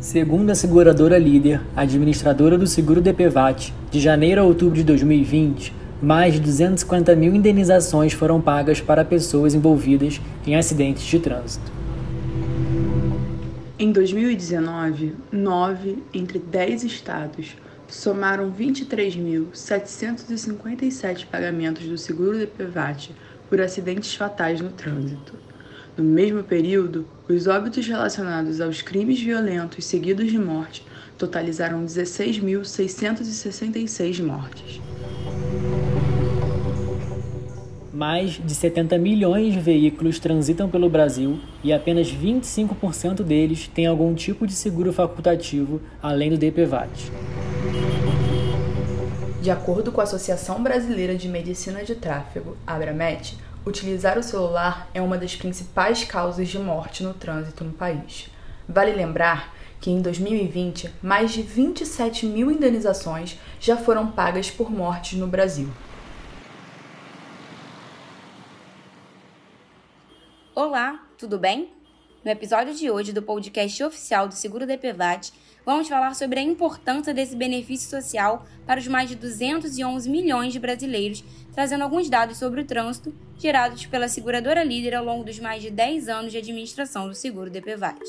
Segundo a seguradora líder, administradora do seguro DPVAT, de janeiro a outubro de 2020, mais de 250 mil indenizações foram pagas para pessoas envolvidas em acidentes de trânsito. Em 2019, nove entre dez estados somaram 23.757 pagamentos do seguro DPVAT por acidentes fatais no trânsito. No mesmo período, os óbitos relacionados aos crimes violentos seguidos de morte totalizaram 16.666 mortes. Mais de 70 milhões de veículos transitam pelo Brasil e apenas 25% deles têm algum tipo de seguro facultativo além do DPVAT. De acordo com a Associação Brasileira de Medicina de Tráfego, Abramet, utilizar o celular é uma das principais causas de morte no trânsito no país. Vale lembrar que em 2020, mais de 27 mil indenizações já foram pagas por mortes no Brasil. Olá, tudo bem? No episódio de hoje do podcast oficial do Seguro DPVAT, vamos falar sobre a importância desse benefício social para os mais de 211 milhões de brasileiros, trazendo alguns dados sobre o trânsito gerados pela seguradora líder ao longo dos mais de 10 anos de administração do seguro DPVAT.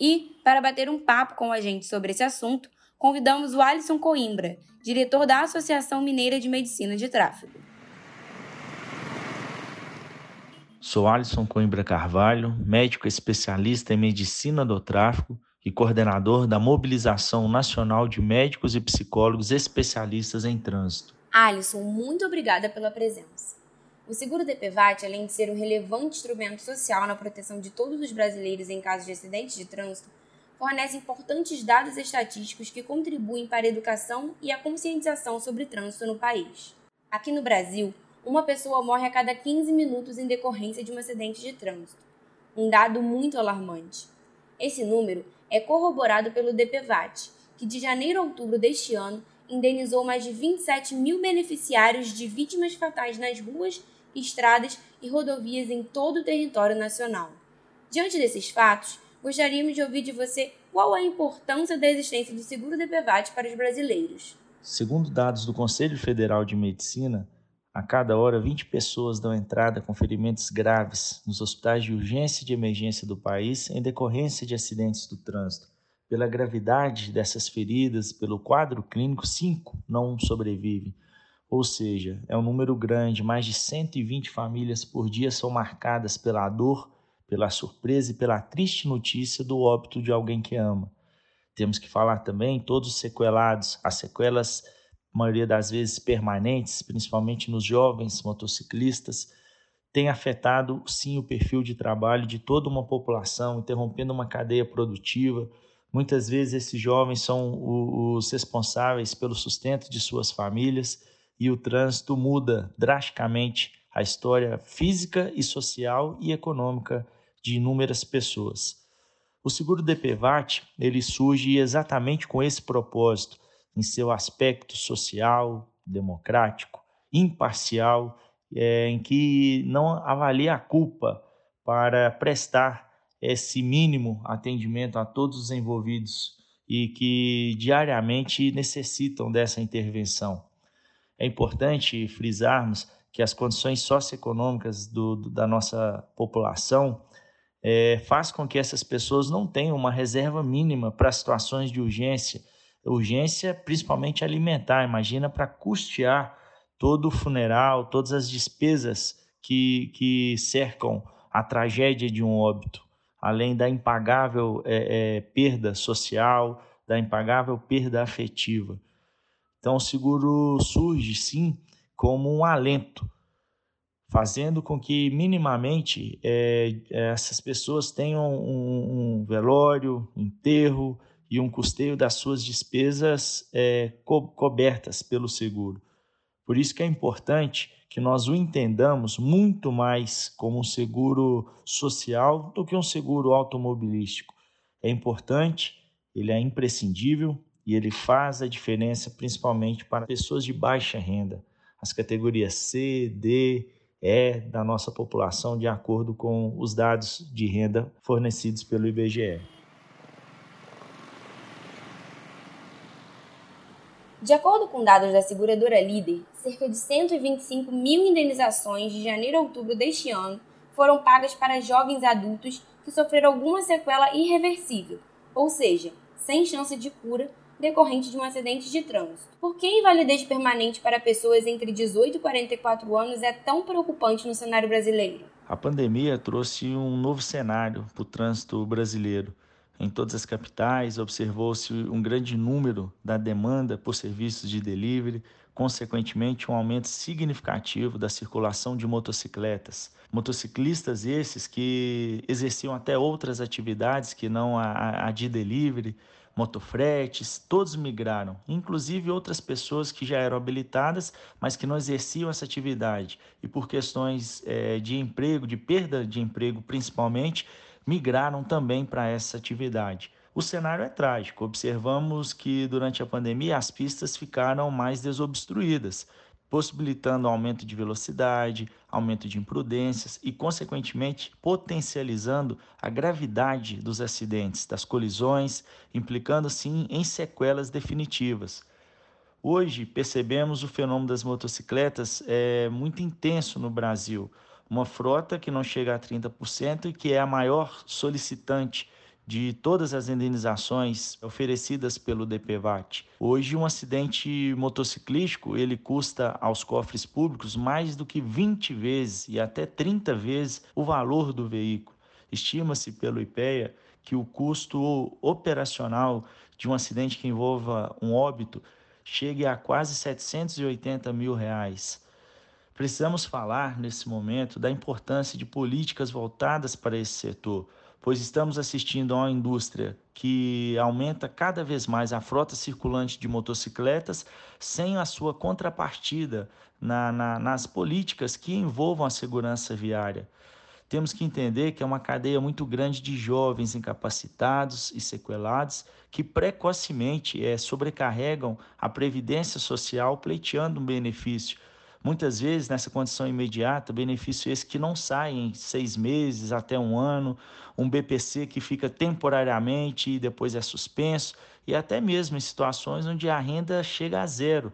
E, para bater um papo com a gente sobre esse assunto, convidamos o Alisson Coimbra, diretor da Associação Mineira de Medicina de Tráfego. Sou Alisson Coimbra Carvalho, médico especialista em medicina do tráfego e coordenador da Mobilização Nacional de Médicos e Psicólogos Especialistas em Trânsito. Alisson, muito obrigada pela presença. O seguro DPVAT, além de ser um relevante instrumento social na proteção de todos os brasileiros em caso de acidentes de trânsito, fornece importantes dados estatísticos que contribuem para a educação e a conscientização sobre trânsito no país. Aqui no Brasil, uma pessoa morre a cada 15 minutos em decorrência de um acidente de trânsito. Um dado muito alarmante. Esse número é corroborado pelo DPVAT, que de janeiro a outubro deste ano indenizou mais de 27 mil beneficiários de vítimas fatais nas ruas estradas e rodovias em todo o território nacional. Diante desses fatos, gostaríamos de ouvir de você qual a importância da existência do seguro DPVAT para os brasileiros. Segundo dados do Conselho Federal de Medicina, a cada hora 20 pessoas dão entrada com ferimentos graves nos hospitais de urgência e de emergência do país em decorrência de acidentes do trânsito. Pela gravidade dessas feridas, pelo quadro clínico, cinco não sobrevivem. Ou seja, é um número grande, mais de 120 famílias por dia são marcadas pela dor, pela surpresa e pela triste notícia do óbito de alguém que ama. Temos que falar também todos os sequelados, as sequelas, maioria das vezes permanentes, principalmente nos jovens motociclistas, tem afetado sim o perfil de trabalho de toda uma população, interrompendo uma cadeia produtiva. Muitas vezes esses jovens são os responsáveis pelo sustento de suas famílias e o trânsito muda drasticamente a história física e social e econômica de inúmeras pessoas. O seguro DPVAT ele surge exatamente com esse propósito, em seu aspecto social, democrático, imparcial, é, em que não avalia a culpa para prestar esse mínimo atendimento a todos os envolvidos e que diariamente necessitam dessa intervenção. É importante frisarmos que as condições socioeconômicas do, do, da nossa população é, faz com que essas pessoas não tenham uma reserva mínima para situações de urgência, urgência principalmente alimentar. Imagina para custear todo o funeral, todas as despesas que, que cercam a tragédia de um óbito, além da impagável é, é, perda social, da impagável perda afetiva. Então, o seguro surge sim como um alento, fazendo com que minimamente é, essas pessoas tenham um, um, velório, enterro e um custeio das suas despesas é, co cobertas pelo seguro. Por isso que é importante que nós o entendamos muito mais como um seguro social do que um seguro automobilístico. É importante, ele é imprescindível, e ele faz a diferença principalmente para pessoas de baixa renda, as categorias C, D, E da nossa população, de acordo com os dados de renda fornecidos pelo IBGE. De acordo com dados da seguradora Líder, cerca de 125 mil indenizações de janeiro a outubro deste ano foram pagas para jovens adultos que sofreram alguma sequela irreversível, ou seja, sem chance de cura decorrente de um acidente de trânsito. Por que a invalidez permanente para pessoas entre 18 e 44 anos é tão preocupante no cenário brasileiro? A pandemia trouxe um novo cenário para o trânsito brasileiro. Em todas as capitais, observou-se um grande número da demanda por serviços de delivery, consequentemente, um aumento significativo da circulação de motocicletas. Motociclistas esses que exerciam até outras atividades que não a, a de delivery, motofretes, todos migraram, inclusive outras pessoas que já eram habilitadas, mas que não exerciam essa atividade e por questões é, de emprego, de perda de emprego principalmente, migraram também para essa atividade. O cenário é trágico. Observamos que durante a pandemia as pistas ficaram mais desobstruídas, possibilitando aumento de velocidade, aumento de imprudências e, consequentemente, potencializando a gravidade dos acidentes, das colisões, implicando sim em sequelas definitivas. Hoje percebemos o fenômeno das motocicletas é muito intenso no Brasil uma frota que não chega a 30% e que é a maior solicitante de todas as indenizações oferecidas pelo DPVAT. Hoje um acidente motociclístico, ele custa aos cofres públicos mais do que 20 vezes e até 30 vezes o valor do veículo. Estima-se pelo IPEA que o custo operacional de um acidente que envolva um óbito chegue a quase 780 mil reais. Precisamos falar nesse momento da importância de políticas voltadas para esse setor, pois estamos assistindo a uma indústria que aumenta cada vez mais a frota circulante de motocicletas sem a sua contrapartida na, na, nas políticas que envolvam a segurança viária. Temos que entender que é uma cadeia muito grande de jovens incapacitados e sequelados que precocemente é, sobrecarregam a previdência social pleiteando um benefício Muitas vezes, nessa condição imediata, benefício esse que não sai em seis meses até um ano, um BPC que fica temporariamente e depois é suspenso, e até mesmo em situações onde a renda chega a zero,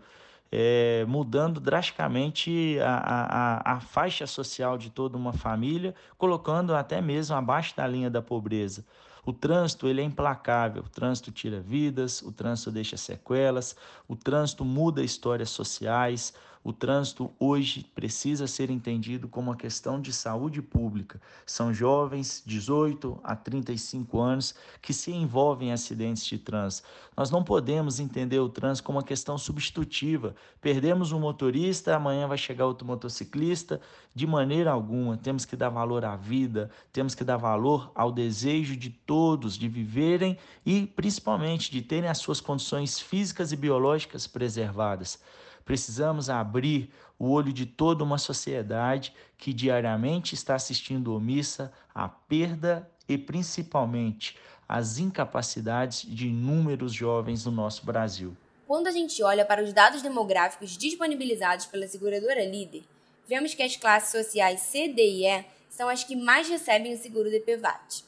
é, mudando drasticamente a, a, a faixa social de toda uma família, colocando até mesmo abaixo da linha da pobreza. O trânsito ele é implacável, o trânsito tira vidas, o trânsito deixa sequelas, o trânsito muda histórias sociais, o trânsito hoje precisa ser entendido como uma questão de saúde pública. São jovens, 18 a 35 anos, que se envolvem em acidentes de trânsito. Nós não podemos entender o trânsito como uma questão substitutiva. Perdemos um motorista, amanhã vai chegar outro motociclista. De maneira alguma, temos que dar valor à vida, temos que dar valor ao desejo de todos de viverem e, principalmente, de terem as suas condições físicas e biológicas preservadas. Precisamos abrir o olho de toda uma sociedade que diariamente está assistindo omissa à perda e principalmente às incapacidades de inúmeros jovens no nosso Brasil. Quando a gente olha para os dados demográficos disponibilizados pela seguradora líder, vemos que as classes sociais C, D e E são as que mais recebem o seguro DPVAT.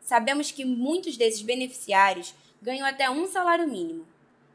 Sabemos que muitos desses beneficiários ganham até um salário mínimo.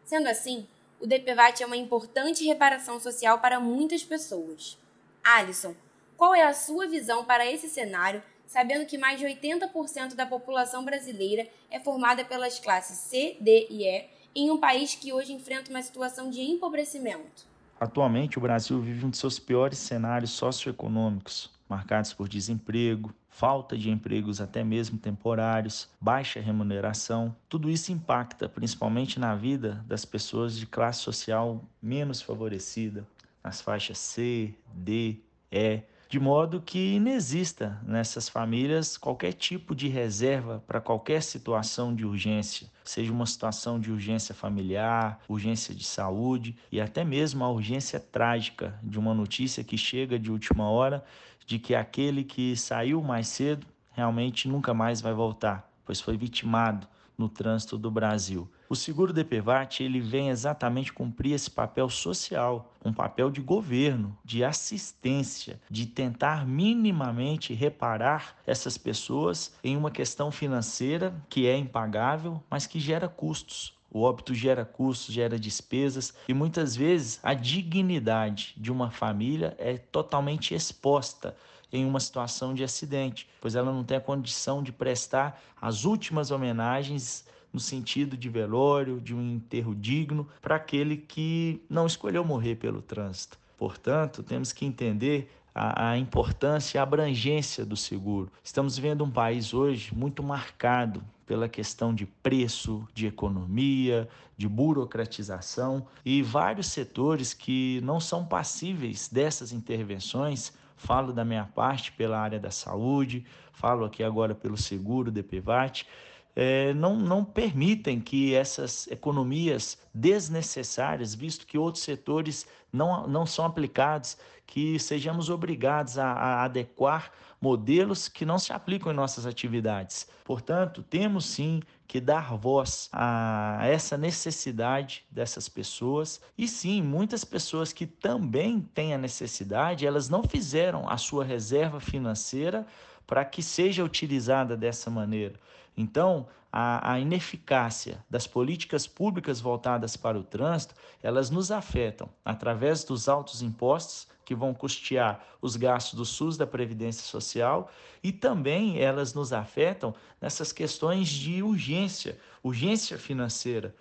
Sendo assim, o DPVAT é uma importante reparação social para muitas pessoas. Alisson, qual é a sua visão para esse cenário, sabendo que mais de 80% da população brasileira é formada pelas classes C, D e E, em um país que hoje enfrenta uma situação de empobrecimento? Atualmente, o Brasil vive um de seus piores cenários socioeconômicos, marcados por desemprego, falta de empregos até mesmo temporários, baixa remuneração. Tudo isso impacta principalmente na vida das pessoas de classe social menos favorecida, nas faixas C, D, E, de modo que inexista nessas famílias qualquer tipo de reserva para qualquer situação de urgência, seja uma situação de urgência familiar, urgência de saúde e até mesmo a urgência trágica de uma notícia que chega de última hora de que aquele que saiu mais cedo realmente nunca mais vai voltar. pois foi vitimado no trânsito do Brasil. O seguro DPVAT ele vem exatamente cumprir esse papel social, um papel de governo, de assistência, de tentar minimamente reparar essas pessoas em uma questão financeira que é impagável, mas que gera custos. O óbito gera custos, gera despesas e muitas vezes a dignidade de uma família é totalmente exposta em uma situação de acidente, pois ela não tem a condição de prestar as últimas homenagens no sentido de velório, de um enterro digno para aquele que não escolheu morrer pelo trânsito. Portanto, temos que entender a, importância e a abrangência do seguro. Estamos vendo um país hoje muito marcado pela questão de preço, de economia, de burocratização e vários setores que não são passíveis dessas intervenções falo da minha parte pela área da saúde, falo aqui agora pelo seguro, DPVAT, é, não, não permitem que essas economias desnecessárias, visto que outros setores não, não são aplicados, que sejamos obrigados a, a adequar modelos que não se aplicam em nossas atividades. Portanto, temos sim que dar voz a essa necessidade dessas pessoas. E sim, muitas pessoas que também têm a necessidade, elas não fizeram a sua reserva financeira para que seja utilizada dessa maneira. Então, a, a, ineficácia das políticas públicas voltadas para o trânsito, elas nos afetam através dos altos impostos que vão custear os gastos do SUS da Previdência Social e também elas nos afetam nessas questões de urgência, urgência financeira.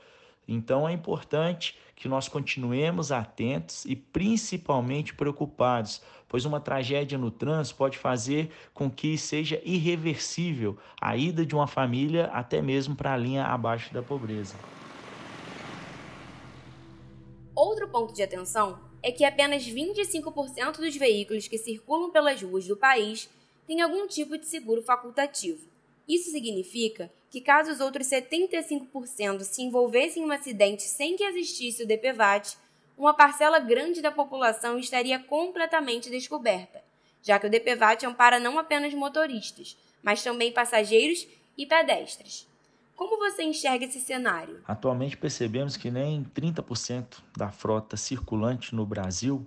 Então é importante que nós continuemos atentos e principalmente preocupados, pois uma tragédia no trânsito pode fazer com que seja irreversível a ida de uma família até mesmo para a linha abaixo da pobreza. Outro ponto de atenção é que apenas 25% dos veículos que circulam pelas ruas do país têm algum tipo de seguro facultativo. Isso significa que, caso os outros 75% se envolvessem em um acidente sem que existisse o DPVAT, uma parcela grande da população estaria completamente descoberta, já que o DPVAT ampara não apenas motoristas, mas também passageiros e pedestres. Como você enxerga esse cenário? Atualmente percebemos que nem 30% da frota circulante no Brasil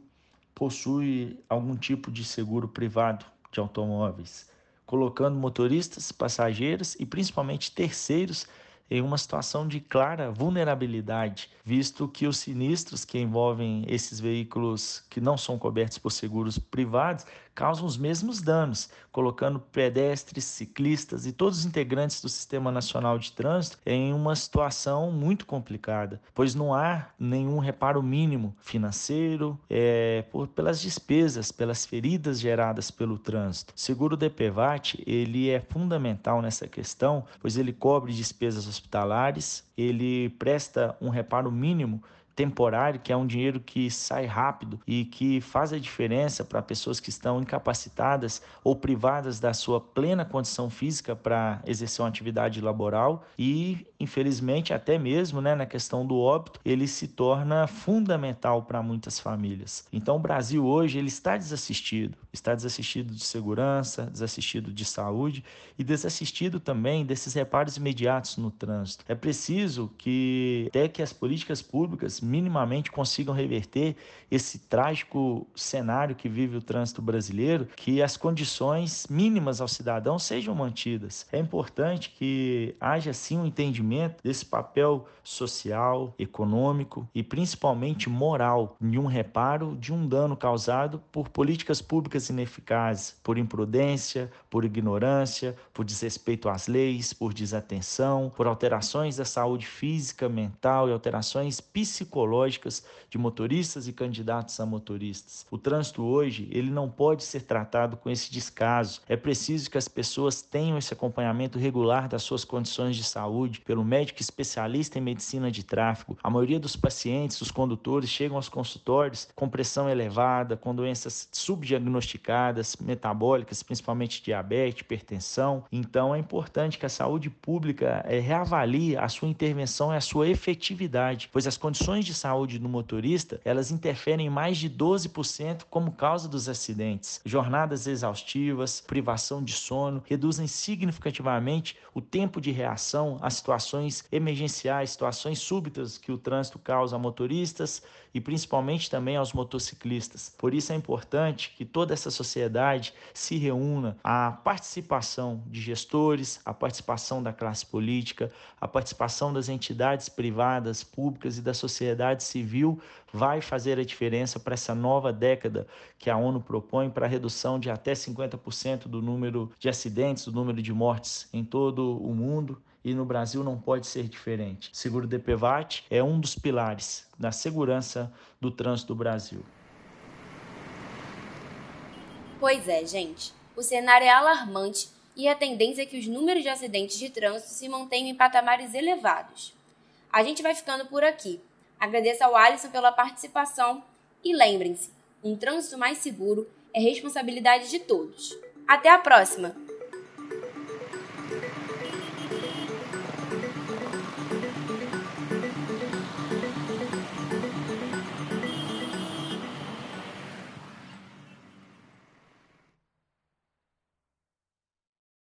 possui algum tipo de seguro privado de automóveis colocando motoristas, passageiros e principalmente terceiros em uma situação de clara vulnerabilidade, visto que os sinistros que envolvem esses veículos que não são cobertos por seguros privados causam os mesmos danos, colocando pedestres, ciclistas e todos os integrantes do Sistema Nacional de Trânsito em uma situação muito complicada, pois não há nenhum reparo mínimo financeiro é, por, pelas despesas, pelas feridas geradas pelo trânsito. O seguro DPVAT ele é fundamental nessa questão, pois ele cobre despesas hospitalares, ele presta um reparo mínimo temporário, que é um dinheiro que sai rápido e que faz a diferença para pessoas que estão incapacitadas ou privadas da sua plena condição física para exercer uma atividade laboral e, infelizmente, até mesmo né, na questão do óbito, ele se torna fundamental para muitas famílias. Então, o Brasil hoje ele está desassistido, está desassistido de segurança, desassistido de saúde e desassistido também desses reparos imediatos no trânsito. É preciso que até que as políticas públicas minimamente consigam reverter esse trágico cenário que vive o trânsito brasileiro, que as condições mínimas ao cidadão sejam mantidas. É importante que haja sim um entendimento desse papel social, econômico e principalmente moral de um reparo de um dano causado por políticas públicas ineficazes, por imprudência, por ignorância, por desrespeito às leis, por desatenção, por alterações da saúde física, mental e alterações psicológicas psicológicas de motoristas e candidatos a motoristas. O trânsito hoje, ele não pode ser tratado com esse descaso. É preciso que as pessoas tenham esse acompanhamento regular das suas condições de saúde pelo médico especialista em medicina de tráfego. A maioria dos pacientes, dos condutores, chegam aos consultórios com pressão elevada, com doenças subdiagnosticadas, metabólicas, principalmente diabetes, hipertensão. Então é importante que a saúde pública é, reavalie a sua intervenção e a sua efetividade, pois as condições de saúde do motorista, elas interferem em mais de 12% como causa dos acidentes. Jornadas exaustivas, privação de sono, reduzem significativamente o tempo de reação a situações emergenciais, situações súbitas que o trânsito causa a motoristas e principalmente também aos motociclistas. Por isso é importante que toda essa sociedade se reúna a participação de gestores, a participação da classe política, a participação das entidades privadas, públicas e da sociedade civil vai fazer a diferença para essa nova década que a ONU propõe para a redução de até 50% do número de acidentes, do número de mortes em todo o mundo e no Brasil não pode ser diferente. Seguro DPVAT é um dos pilares da segurança do trânsito do Brasil. Pois é, gente. O cenário é alarmante e a tendência é que os números de acidentes de trânsito se mantenham em patamares elevados. A gente vai ficando por aqui. Agradeço ao Alisson pela participação e lembrem-se, um trânsito mais seguro é responsabilidade de todos. Até a próxima!